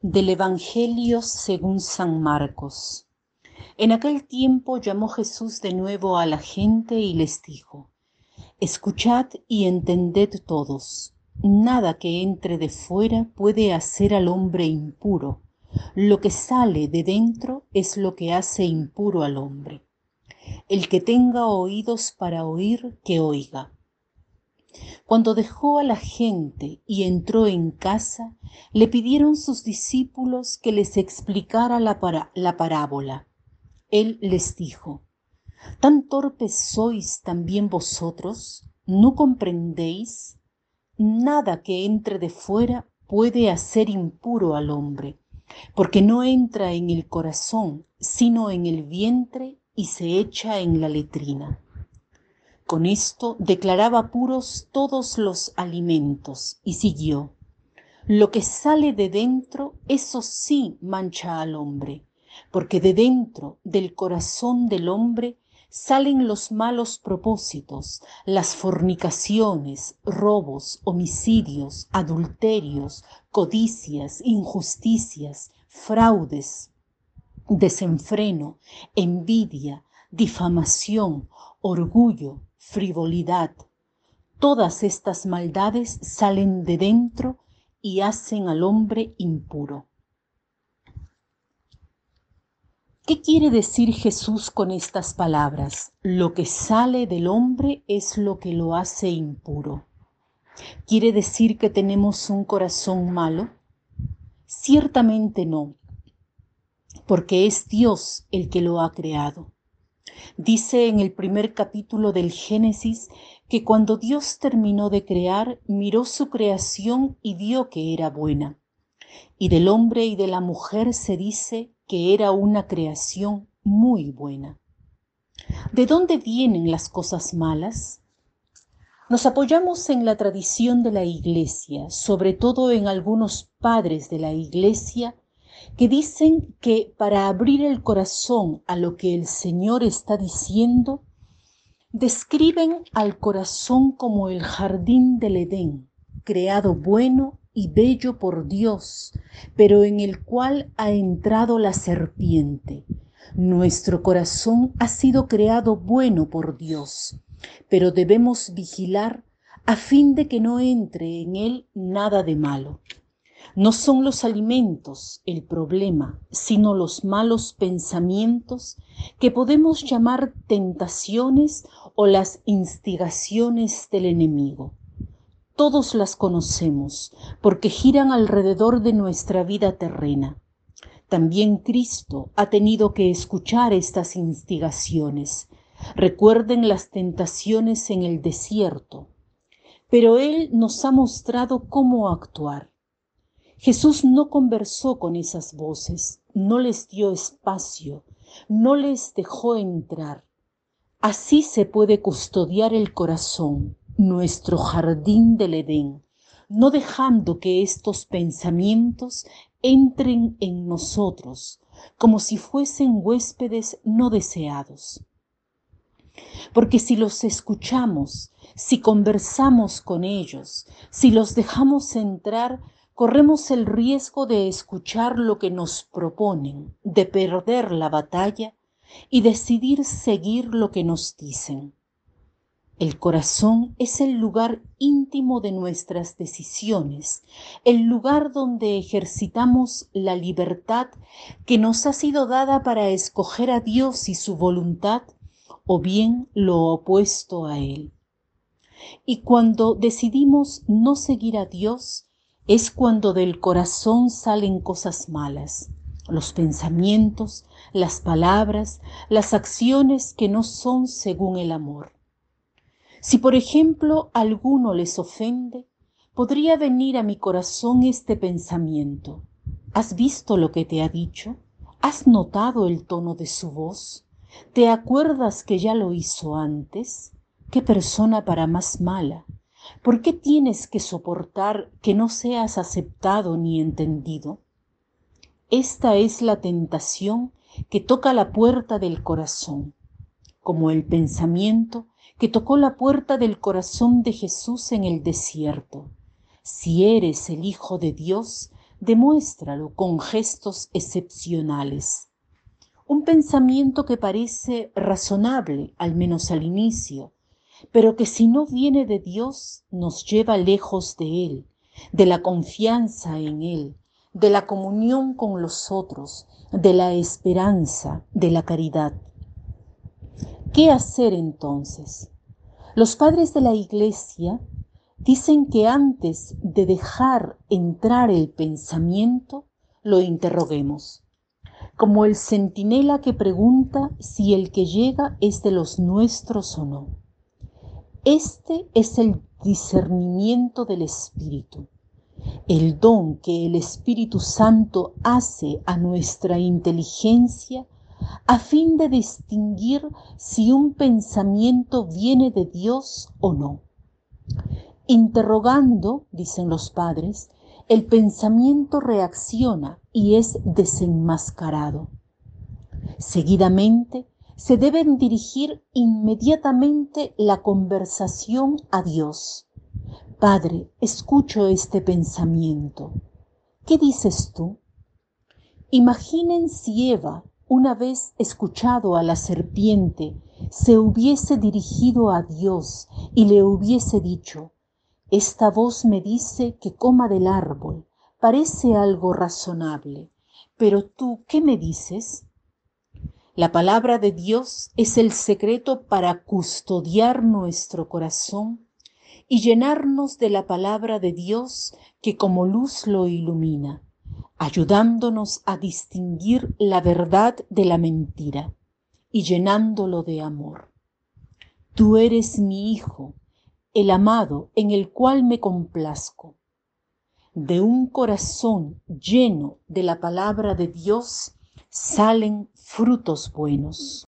Del Evangelio según San Marcos. En aquel tiempo llamó Jesús de nuevo a la gente y les dijo, Escuchad y entended todos, nada que entre de fuera puede hacer al hombre impuro, lo que sale de dentro es lo que hace impuro al hombre. El que tenga oídos para oír, que oiga. Cuando dejó a la gente y entró en casa, le pidieron sus discípulos que les explicara la, parábola. Él les dijo, ¿Tan torpes sois también vosotros? ¿No comprendéis? Nada que entre de fuera puede hacer impuro al hombre, porque no entra en el corazón, sino en el vientre y se echa en la letrina. Con esto declaraba puros todos los alimentos y siguió. Lo que sale de dentro, eso sí mancha al hombre, porque de dentro del corazón del hombre salen los malos propósitos, las fornicaciones, robos, homicidios, adulterios, codicias, injusticias, fraudes, desenfreno, envidia, difamación, orgullo, frivolidad. Todas estas maldades salen de dentro y hacen al hombre impuro. ¿Qué quiere decir Jesús con estas palabras? Lo que sale del hombre es lo que lo hace impuro. ¿Quiere decir que tenemos un corazón malo? Ciertamente no, porque es Dios el que lo ha creado. Dice en el primer capítulo del Génesis que cuando Dios terminó de crear, miró su creación y vio que era buena. Y del hombre y de la mujer se dice que era una creación muy buena. ¿De dónde vienen las cosas malas? Nos apoyamos en la tradición de la Iglesia, sobre todo en algunos padres de la Iglesia que dicen que para abrir el corazón a lo que el Señor está diciendo, describen al corazón como el jardín del Edén, creado bueno y bello por Dios, pero en el cual ha entrado la serpiente. Nuestro corazón ha sido creado bueno por Dios, pero debemos vigilar a fin de que no entre en él nada de malo. No son los alimentos el problema, sino los malos pensamientos que podemos llamar tentaciones o las instigaciones del enemigo. Todos las conocemos porque giran alrededor de nuestra vida terrena. También Cristo ha tenido que escuchar estas instigaciones. Recuerden las tentaciones en el desierto. Pero Él nos ha mostrado cómo actuar. Jesús no conversó con esas voces, no les dio espacio, no les dejó entrar. Así se puede custodiar el corazón, nuestro jardín del Edén, no dejando que estos pensamientos entren en nosotros como si fuesen huéspedes no deseados. Porque si los escuchamos, si conversamos con ellos, si los dejamos entrar, corremos el riesgo de escuchar lo que nos proponen, de perder la batalla y decidir seguir lo que nos dicen. El corazón es el lugar íntimo de nuestras decisiones, el lugar donde ejercitamos la libertad que nos ha sido dada para escoger a Dios y su voluntad o bien lo opuesto a Él. Y cuando decidimos no seguir a Dios, es cuando del corazón salen cosas malas, los pensamientos, las palabras, las acciones que no son según el amor. Si por ejemplo alguno les ofende, podría venir a mi corazón este pensamiento. ¿Has visto lo que te ha dicho? ¿Has notado el tono de su voz? ¿Te acuerdas que ya lo hizo antes? ¿Qué persona para más mala? ¿Por qué tienes que soportar que no seas aceptado ni entendido? Esta es la tentación que toca la puerta del corazón, como el pensamiento que tocó la puerta del corazón de Jesús en el desierto. Si eres el Hijo de Dios, Demuéstralo con gestos excepcionales. Un pensamiento que parece razonable, al menos al inicio, pero que si no viene de Dios nos lleva lejos de Él, de la confianza en Él, de la comunión con los otros, de la esperanza, de la caridad. ¿Qué hacer entonces? Los padres de la Iglesia dicen que antes de dejar entrar el pensamiento, lo interroguemos, como el centinela que pregunta si el que llega es de los nuestros o no. Este es el discernimiento del Espíritu, el don que el Espíritu Santo hace a nuestra inteligencia a fin de distinguir si un pensamiento viene de Dios o no. Interrogando, dicen los padres, el pensamiento reacciona y es desenmascarado. Seguidamente, se deben dirigir inmediatamente la conversación a Dios. Padre, escucho este pensamiento. ¿Qué dices tú? Imaginen si Eva, una vez escuchado a la serpiente, se hubiese dirigido a Dios y le hubiese dicho, esta voz me dice que coma del árbol, parece algo razonable, pero tú, ¿qué me dices? La palabra de Dios es el secreto para custodiar nuestro corazón y llenarnos de la palabra de Dios que como luz lo ilumina, ayudándonos a distinguir la verdad de la mentira y llenándolo de amor. Tú eres mi Hijo, el amado en el cual me complazco. De un corazón lleno de la palabra de Dios salen frutos buenos.